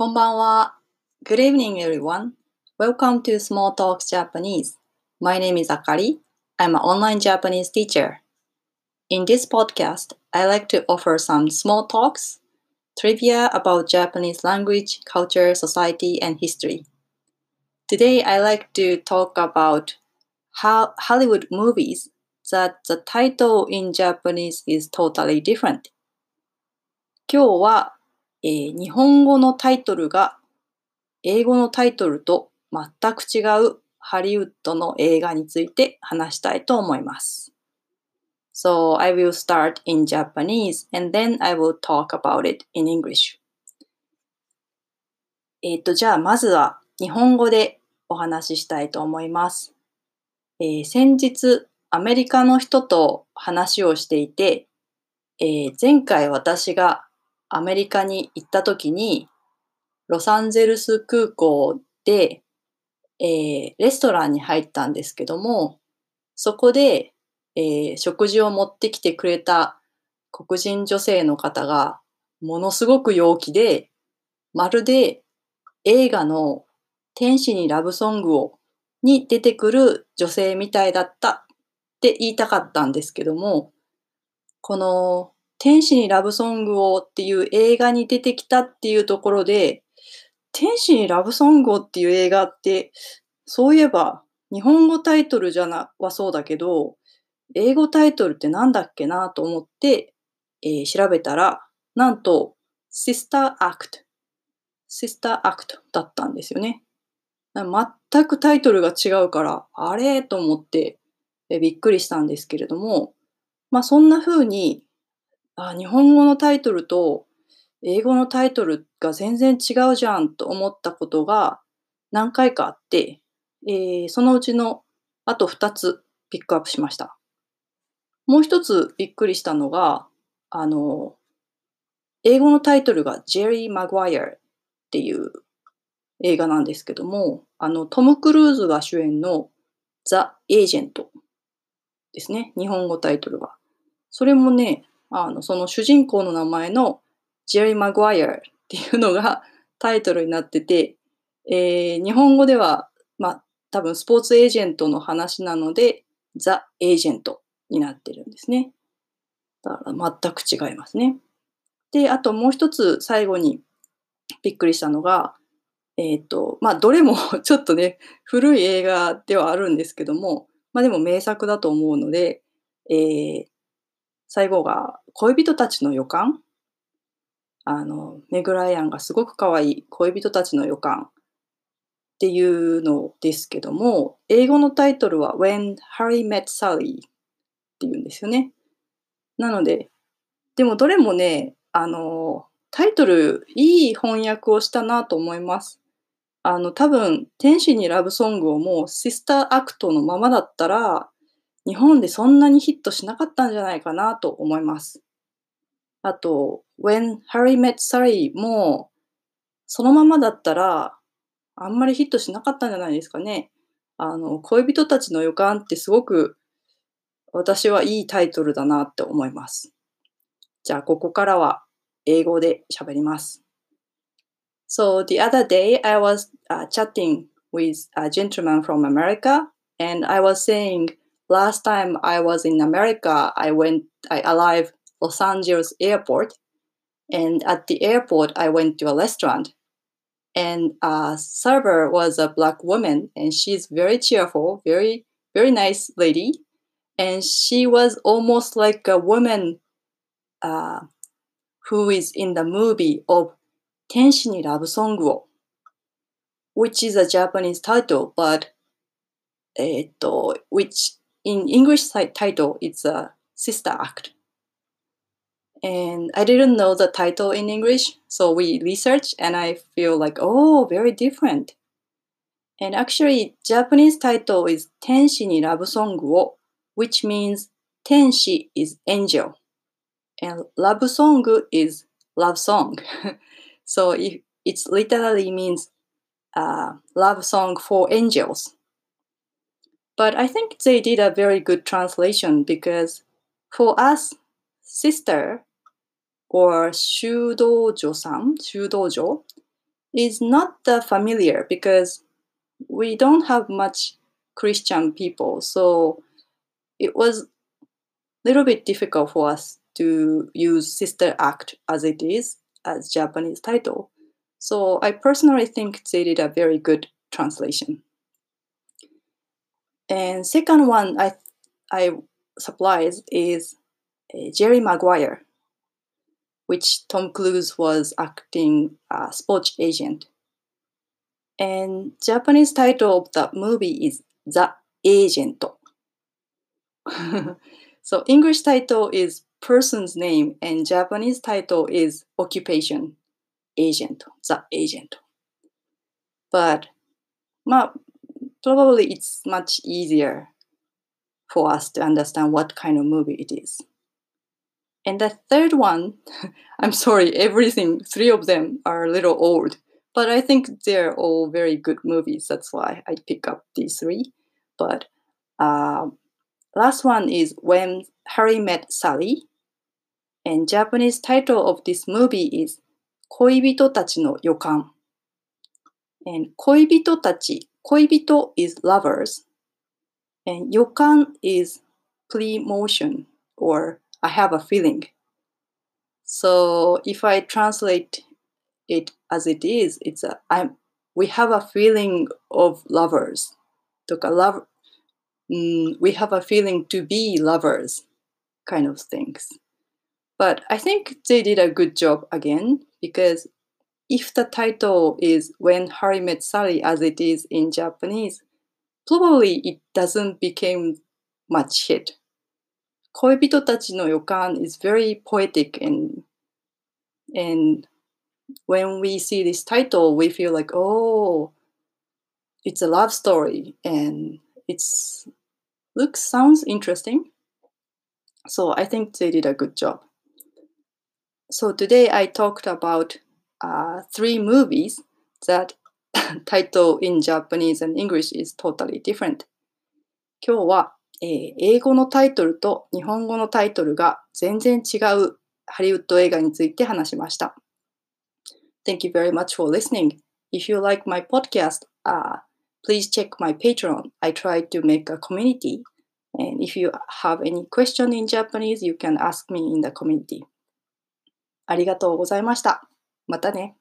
こんばんは。Good evening, everyone. Welcome to Small Talks Japanese. My name is Akari. I'm an online Japanese teacher. In this podcast, I like to offer some small talks, trivia about Japanese language, culture, society, and history. Today, I like to talk about how Hollywood movies that the title in Japanese is totally different. 今日は、 えー日本語のタイトルが英語のタイトルと全く違うハリウッドの映画について話したいと思います。So I will start in Japanese and then I will talk about it in English. えっと、じゃあまずは日本語でお話ししたいと思います。えー先日アメリカの人と話をしていて、えー前回私がアメリカに行った時にロサンゼルス空港で、えーレストランに入ったんですけども、そこで、えー食事を持ってきてくれた黒人女性の方がものすごく陽気で、まるで映画の天使にラブソングをに出てくる女性みたいだったって言いたかったんですけども、この天使にラブソングをっていう映画に出てきたっていうところで、天使にラブソングをっていう映画って、そういえば日本語タイトルじゃなはそうだけど、英語タイトルってなんだっけなと思って、えー調べたら、なんと、Sister Act。Sister Act だったんですよね。全くタイトルが違うから、あれと思って、えびっくりしたんですけれども、まあそんな風に、あ、日本語のタイトルと英語のタイトルが全然違うじゃんと思ったことが何回かあって、えーそのうちのあと2つピックアップしました。もう一つびっくりしたのが、あの、英語のタイトルがジェリー・マグワイアっていう映画なんですけども、あの、トム・クルーズが主演のザ・エージェントですね。日本語タイトルが。それもね、あの、その主人公の名前のジェリー・マグワイアっていうのがタイトルになってて、えー日本語では、まあ、多分スポーツエージェントの話なので、ザ・エージェントになってるんですね。だから全く違いますね。で、あともう一つ最後にびっくりしたのが、えっ、と、まあ、どれも ちょっとね、古い映画ではあるんですけども、まあでも名作だと思うので、えー最後が恋人たちの予感あの、メグライアンがすごく可愛い恋人たちの予感っていうのですけども、英語のタイトルは When Harry Met Sally っていうんですよね。なので、でもどれもね、あの、タイトルいい翻訳をしたなと思います。あの、多分、天使にラブソングをもう Sister Act のままだったら、日本でそんなにヒットしなかったんじゃないかなと思います。あと、When Harry Met Sally も、そのままだったら、あんまりヒットしなかったんじゃないですかね。あの、恋人たちの予感ってすごく、私はいいタイトルだなって思います。じゃあ、ここからは英語で喋ります。So, the other day I was uh, chatting with a gentleman from America and I was saying, last time I was in America, I went, I arrived Los Angeles airport and at the airport I went to a restaurant and a server was a black woman and she's very cheerful, very, very nice lady. And she was almost like a woman uh, who is in the movie of 天使にラブソングを which is a Japanese title, but えっと which in English title, it's a sister act. And I didn't know the title in English, so we researched and I feel like, oh, very different. And actually, Japanese title is Tenshi ni Love Song wo, which means Tenshi is angel. And Love Song is love song. so it, it literally means uh, love song for angels. But I think they did a very good translation because for us, sister or shudojo-san, shudojo, is not the familiar because we don't have much Christian people. So it was a little bit difficult for us to use Sister Act as it is, as Japanese title. So I personally think they did a very good translation. And second one I I supplies is uh, Jerry Maguire, which Tom Cruise was acting a sports agent. And Japanese title of the movie is The Agent. so English title is person's name and Japanese title is occupation agent, the agent. But probably it's much easier for us to understand what kind of movie it is. And the third one, I'm sorry, everything, three of them are a little old, but I think they're all very good movies. That's why I pick up these three. But uh, last one is When Harry Met Sally. And Japanese title of this movie is 恋人たちの予感。And 恋人たち、 koibito is lovers, and yokan is pre-motion or I have a feeling. So if I translate it as it is, it's a I'm we have a feeling of lovers. To a love mm, we have a feeling to be lovers kind of things. But I think they did a good job again because if the title is When Harry Met Sally as it is in Japanese, probably it doesn't become much hit. Koibito Tachi no Yokan is very poetic and and when we see this title we feel like oh it's a love story and it's looks sounds interesting. So I think they did a good job. So today I talked about uh, three movies that title in japanese and english is totally different 今日は、えー、英語のタイトルと日本語のタイトルが全然違うハリウッド映画について話しました。Thank you very much for listening. If you like my podcast, uh, please check my Patreon. I try to make a community. And if you have any question in Japanese, you can ask me in the community. ありがとうございました。またね。